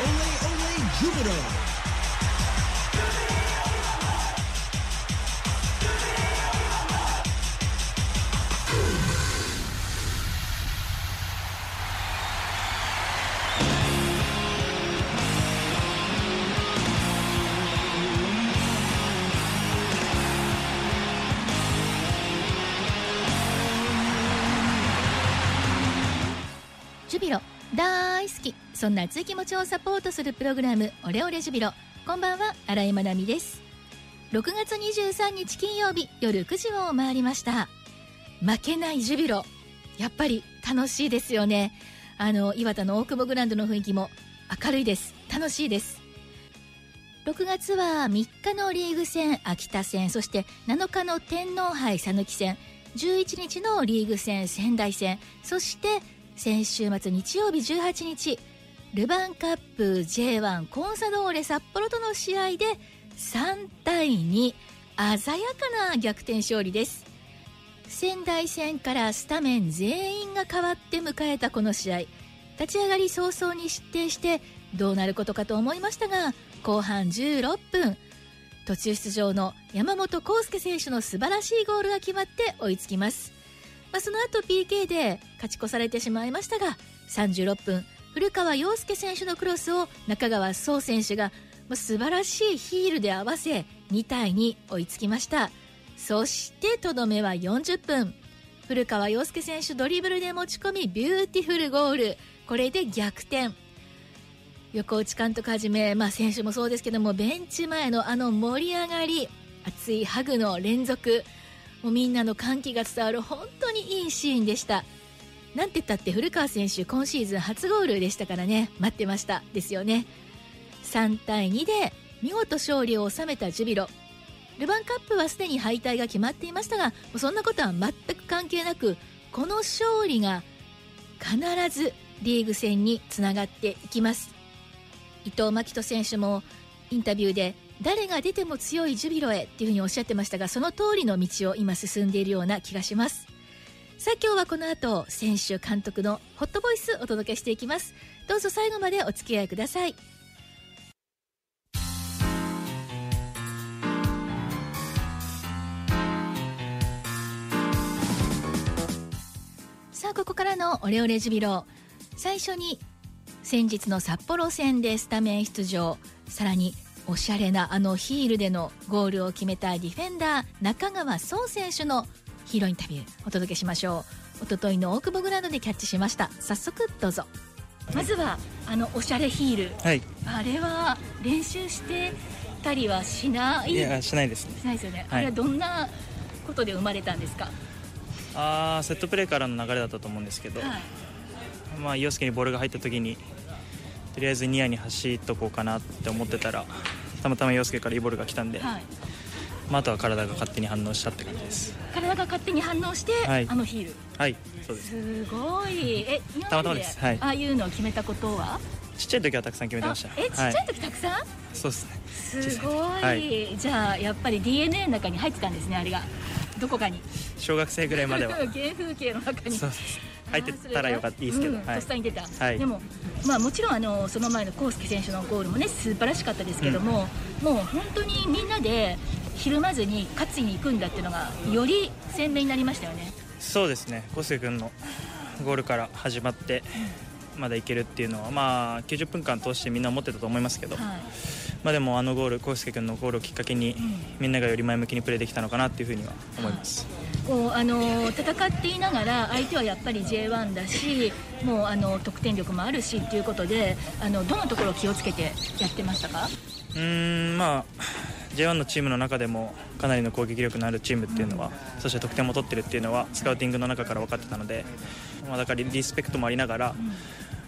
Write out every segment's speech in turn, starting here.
Ole Ole Jubilo. ジュビロ大好き。そんな熱い気持ちをサポートするプログラムオレオレジュビロ。こんばんは新井まなみです。6月23日金曜日夜9時を回りました。負けないジュビロ。やっぱり楽しいですよね。あの岩田の大久保グランドの雰囲気も明るいです。楽しいです。6月は3日のリーグ戦秋田戦そして7日の天皇杯讃岐戦。11日のリーグ戦仙台戦。そして先週末日曜日18日ルヴァンカップ J1 コンサドーレ札幌との試合で3対2鮮やかな逆転勝利です。仙台戦からスタメン全員が変わって迎えたこの試合。立ち上がり早々に失点してどうなることかと思いましたが後半16分途中出場の山本康介選手の素晴らしいゴールが決まって追いつきます。まあ、その後 PK で勝ち越されてしまいましたが36分古川陽介選手のクロスを中川壮選手が、まあ、素晴らしいヒールで合わせ2対2追いつきました。そしてとどめは40分古川陽介選手ドリブルで持ち込みビューティフルゴール。これで逆転。横内監督はじめ、まあ、選手もそうですけどもベンチ前のあの盛り上がり熱いハグの連続。もうみんなの歓喜が伝わる本当にいいシーンでした。なんて言ったって古川選手今シーズン初ゴールでしたからね。待ってました。ですよね。3対2で見事勝利を収めたジュビロ。ルヴァンカップはすでに敗退が決まっていましたがそんなことは全く関係なくこの勝利が必ずリーグ戦につながっていきます。伊藤真希人選手もインタビューで誰が出ても強いジュビロへっていうふうにおっしゃってましたがその通りの道を今進んでいるような気がします。さあ今日はこの後選手監督のホットボイスお届けしていきます。どうぞ最後までお付き合いください。さあここからのオレオレジュビロ。最初に先日の札幌戦でスタメン出場。さらにおしゃれなあのヒールでのゴールを決めたディフェンダー中川壮選手のヒーローインタビューお届けしましょう。一昨日の大久保グラウンドでキャッチしました。早速どうぞ。まずはあのおしゃれヒール、はい、あれは練習してたりはしない？いやしないですね。しないですよね、はい、あれはどんなことで生まれたんですか？あセットプレーからの流れだったと思うんですけど、はい、まあ、洋介にボールが入った時にとりあえずニアに走っとこうかなって思ってたらたまたま洋介からいいボールが来たんで、はい、まあ、あとは体が勝手に反応したって感じです。体が勝手に反応して、はい、あのヒール。はい。そうです。すごい。えたまたまです、はい、ああいうのを決めたことは？ちっちゃい時はたくさん決めてました。えちっちゃい時たくさん、そうですね。すごい、はい、じゃあやっぱり DNA の中に入ってたんですねあれが。どこかに。小学生ぐらいまでは。原風景の中に。そうです入ってたらよかったいいですけど、うん、とっさに出た、はい、でも、まあ、もちろんあのその前の康介選手のゴールもね素晴らしかったですけども、うん、もう本当にみんなでひるまずに勝ちに行くんだっていうのがより鮮明になりましたよね。そうですね。康介君のゴールから始まって、まだいけるっていうのは、まあ、90分間通してみんな思ってたと思いますけど、はい、まあ、でもあのゴール康介君のゴールをきっかけに、みんながより前向きにプレーできたのかなっていうふうには思います。こうあの戦っていながら相手はやっぱり J1 だしもうあの得点力もあるしっていうことであのどのところを気をつけてやってましたか？うんまあ J1 のチームの中でもかなりの攻撃力のあるチームっていうのは、うん、そして得点も取ってるっていうのはスカウティングの中から分かってたので、まあ、だからリスペクトもありながら、うん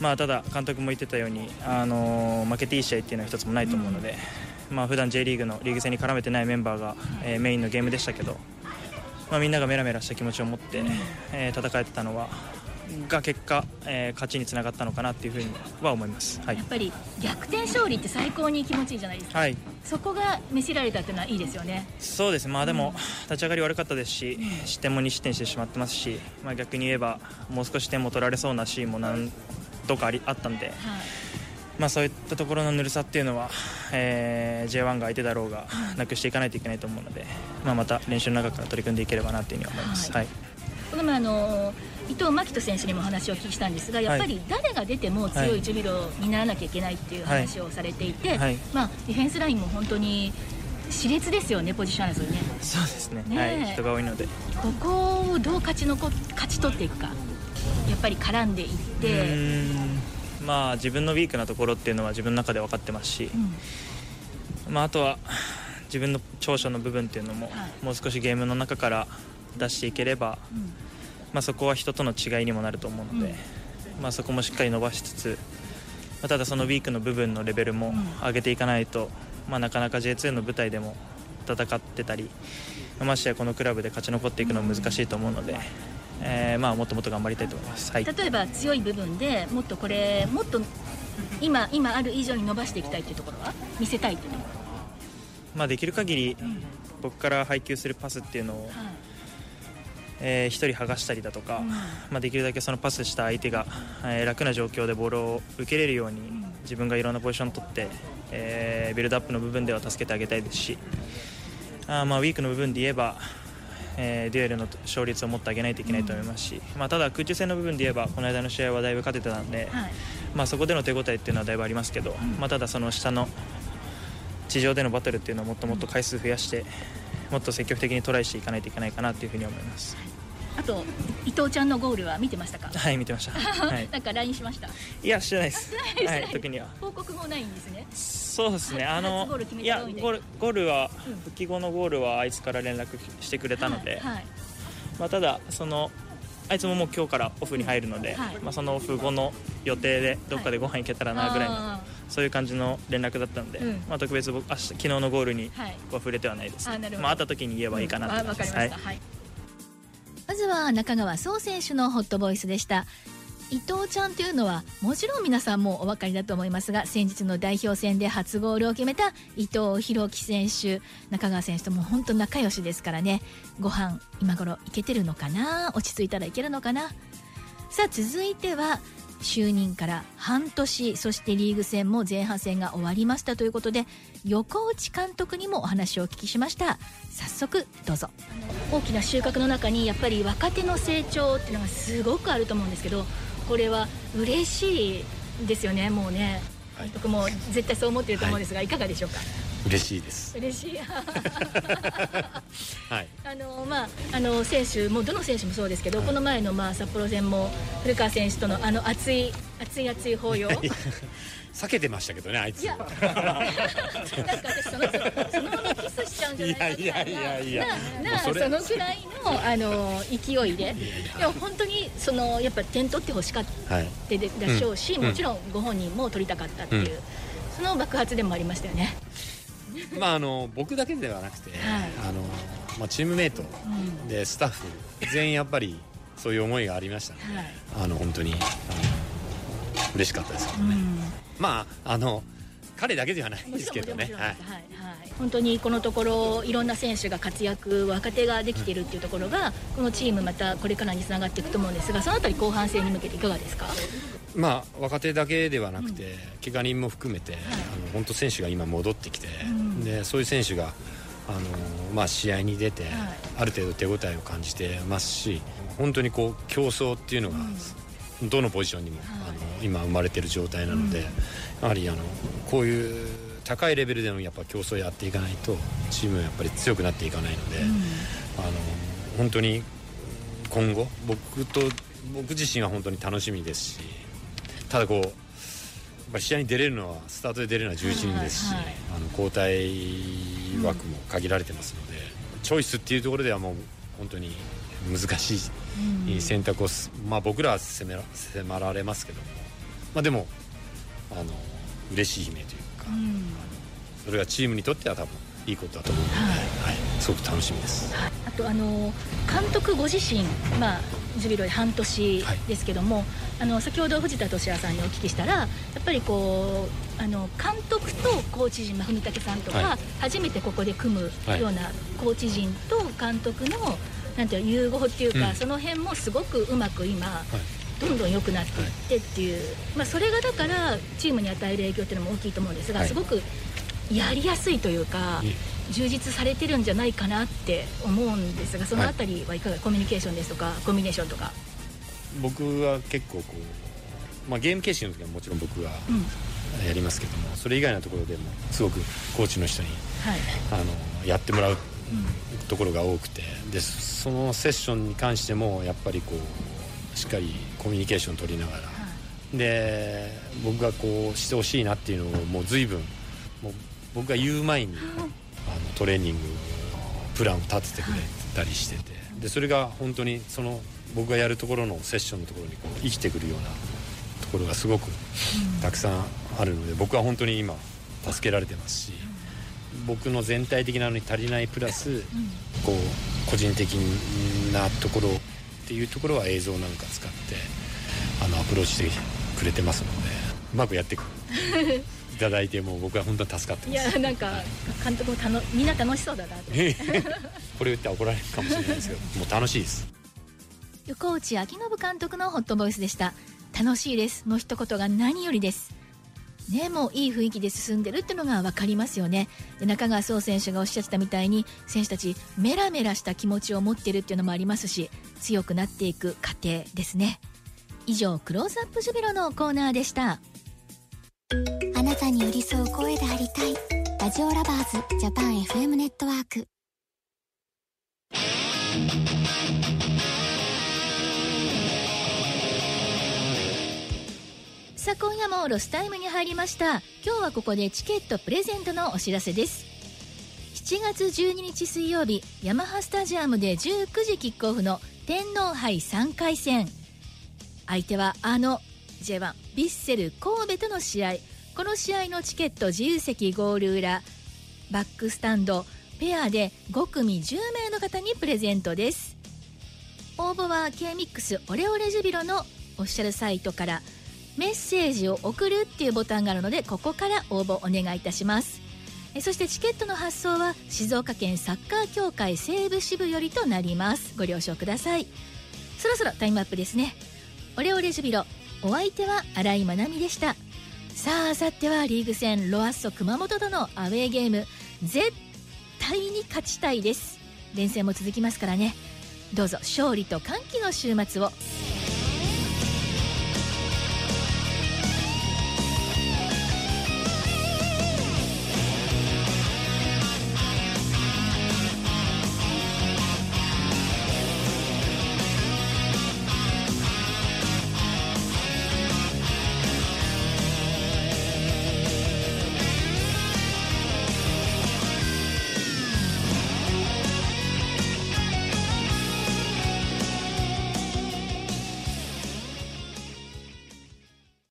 まあ、ただ監督も言ってたように、あの負けていい試合っていうのは一つもないと思うので、うん。まあ普段 J リーグのリーグ戦に絡めてないメンバーが、えー、メインのゲームでしたけど、まあ、みんながメラメラした気持ちを持って、えー、戦えてたのはが結果、えー、勝ちにつながったのかなっていうふうには思います、はい、やっぱり逆転勝利って最高に気持ちいいじゃないですか、はい、そこが見せられたっていうのはいいですよね。そうです。まあでも、うん、立ち上がり悪かったですし、失点も2失点してしまってますし、まあ、逆に言えばもう少し点も取られそうなシーンも何とかありあったんで、はい、まあ、そういったところのぬるさっていうのは、えー、J1 が相手だろうがなくしていかないといけないと思うので、まあ、また練習の中から取り組んでいければなというふうに思います。はい、はい、この前あの伊藤真希人選手にも話をお聞きしたんですがやっぱり誰が出ても強いジュビロにならなきゃいけないっていう話をされていて、まあ、ディフェンスラインも本当に熾烈ですよねポジション争いね。そうですね、ね、はい、人が多いので。ここをどう勝ちのこ勝ち取っていくかやっぱり絡んでいって。まあ、自分のウィークなところっていうのは自分の中で分かってますし、うん、まあ、あとは自分の長所の部分っていうのも、もう少しゲームの中から出していければ、うん、まあ、そこは人との違いにもなると思うので、うん、まあ、そこもしっかり伸ばしつつ、まあ、ただそのウィークの部分のレベルも上げていかないと、まあ、なかなか J2 の舞台でも戦ってたりましてやこのクラブで勝ち残っていくのは難しいと思うので。えー、まあ、もっともっと頑張りたいと思います、はい、例えば強い部分でもっとこれもっと今今ある以上に伸ばしていきたいというところは？見せたいというところ？まあ、できる限り僕から配球するパスっていうのを、はい。えー、1人剥がしたりだとか、うん、まあ、できるだけそのパスした相手が、えー、楽な状況でボールを受けれるように、自分がいろんなポジションを取って、えー、ビルドアップの部分では助けてあげたいですしあまあウィークの部分で言えばえー、デュエルの勝率をもっと上げないといけないと思いますし、まあ、ただ空中戦の部分で言えばこの間の試合はだいぶ勝ててたので、はい、まあ、そこでの手応えっていうのはだいぶありますけど、まあ、ただその下の地上でのバトルっていうのをもっともっと回数増やしてもっと積極的にトライしていかないといけないかなというふうに思います。あと伊藤ちゃんのゴールは見てましたか？はい見てました。はい、なんかラインしました？いやしてないです。はい、特には。報告もないんですね。そうですね。あのいやゴールゴールは、復帰後のゴールはあいつから連絡してくれたので、はい、はい、まあただそのあいつももう今日からオフに入るので、はい、まあそのオフ後の予定でどっかでご飯行けたらなぐらいの、はい、そういう感じの連絡だったので、うん、まあ特別僕明日昨日のゴールには触れてはないです。あまあ会った時に言えばいいかなと思います。うん、はいまずは中川壮選手のホットボイスでした。伊藤ちゃんというのはもちろん皆さんもお分かりだと思いますが先日の代表戦で初ゴールを決めた伊藤洋樹選手中川選手とも本当仲良しですからね。ご飯今頃いけてるのかな？落ち着いたらいけるのかな？さあ続いては就任から半年そしてリーグ戦も前半戦が終わりましたということで横内監督にもお話をお聞きしました。早速どうぞ。大きな収穫の中にやっぱり若手の成長っていうのがすごくあると思うんですけどこれは嬉しいですよねもうね、はい、僕も絶対そう思ってると思うんですが、はい、いかがでしょうか？嬉しいです。嬉しい。はいまああの選手もどの選手もそうですけど、はい、この前のまあ札幌戦も古川選手とのあの熱い熱い熱い抱擁。避けてましたけどねあいつ。いや。なんか私そのそのままキスしちゃうんじゃないかいやいやいやななそのくらいのあの勢いで。でも本当にそのやっぱ点取ってほしかったででしょうし、もちろんご本人も取りたかったっていう、その爆発でもありましたよね。まああの僕だけではなくて、はい、あのまあチームメイトでスタッフ、全員やっぱりそういう思いがありましたので、はい、あの本当にあの嬉しかったですけどね。まああの彼だけではないですけどね。はい、はい、本当にこのところいろんな選手が活躍若手ができているっていうところがこのチームまたこれからにつながっていくと思うんですがそのあたり後半戦に向けていかがですか？まあ若手だけではなくて、うん、怪我人も含めて、はい、あの本当選手が今戻ってきて、うん、でそういう選手があのまあ、試合に出て、はい、ある程度手応えを感じてますし本当にこう競争っていうのが、うん、どのポジションにも、はい、あの今生まれてる状態なので、やはりあのこういう高いレベルでのやっぱ競争をやっていかないとチームはやっぱり強くなっていかないので、うん、あの本当に今後僕と僕自身は本当に楽しみですしただこう試合に出れるのはスタートで出れるのは11人ですし、あの交代枠も限られてますので、うん、チョイスっていうところではもう本当に難しい選択を、まあ、僕らは迫られますけども、まあ、でもあの嬉しい悲鳴というか、うん、それがチームにとっては多分いいことだと思うので、はい、はい、すごく楽しみです。あとあの監督ご自身、まあジュビロで半年ですけども、はい、あの先ほど藤田俊也さんにお聞きしたら、やっぱりこうあの監督とコーチ陣、まあ、文武さんとか、初めてここで組むようなコーチ陣と監督のなんていう融合っていうか、うん、その辺もすごくうまく今、はい、どんどん良くなっていってっていう、はい、まあ、それがだからチームに与える影響っていうのも大きいと思うんですが、はい、すごくやりやすいというか、充実されてるんじゃないかなって思うんですがその辺りはいかが、はい、コミュニケーションですとかコンビネーションとか。僕は結構こう、まあ、ゲーム形式の時はもちろん僕がやりますけども、うん、それ以外のところでもすごくコーチの人に、はい、あのやってもらうところが多くてでそのセッションに関してもやっぱりこうしっかりコミュニケーション取りながら、はい、で僕がこうしてほしいなっていうのをもう随分もう僕が言う前に、あのトレーニングのプランを立ててくれたりしててでそれが本当にその僕がやるところのセッションのところにこう生きてくるようなところがすごくたくさんあるので僕は本当に今助けられてますし僕の全体的なのに足りないプラスこう個人的なところっていうところは映像なんか使ってあのアプローチしてくれてますのでうまくやってい ただいても僕は本当に助かってます。いやなんか監督もたのみんな楽しそうだなって。これ言って怒られるかもしれないですけど もう楽しいです。横内昭信監督のホットボイスでした。楽しいですの一言が何よりです。ね、もういい雰囲気で進んでるっていうのが分かりますよね。で中川壮選手がおっしゃってたみたいに選手たちメラメラした気持ちを持ってるっていうのもありますし強くなっていく過程ですね。以上クローズアップジュビロのコーナーでした。あなたに寄り添う声でありたい。ラジオラバーズジャパン FM ネットワーク。さあ今夜もロスタイムに入りました。今日はここでチケットプレゼントのお知らせです。7月12日水曜日ヤマハスタジアムで19時キックオフの天皇杯3回戦。相手はあの J1 ヴィッセル神戸との試合。この試合のチケット自由席ゴール裏バックスタンドペアで5組10名の方にプレゼントです。応募は K-MIX オレオレジュビロのオフィシャルサイトからメッセージを送るっていうボタンがあるのでここから応募お願いいたします。そしてチケットの発送は静岡県サッカー協会西部支部よりとなります。ご了承ください。そろそろタイムアップですね。オレオレジュビロお相手は新井まなみでした。さああさってはリーグ戦ロアッソ熊本とのアウェーゲーム。絶対に勝ちたいです。連戦も続きますからね。どうぞ勝利と歓喜の週末を。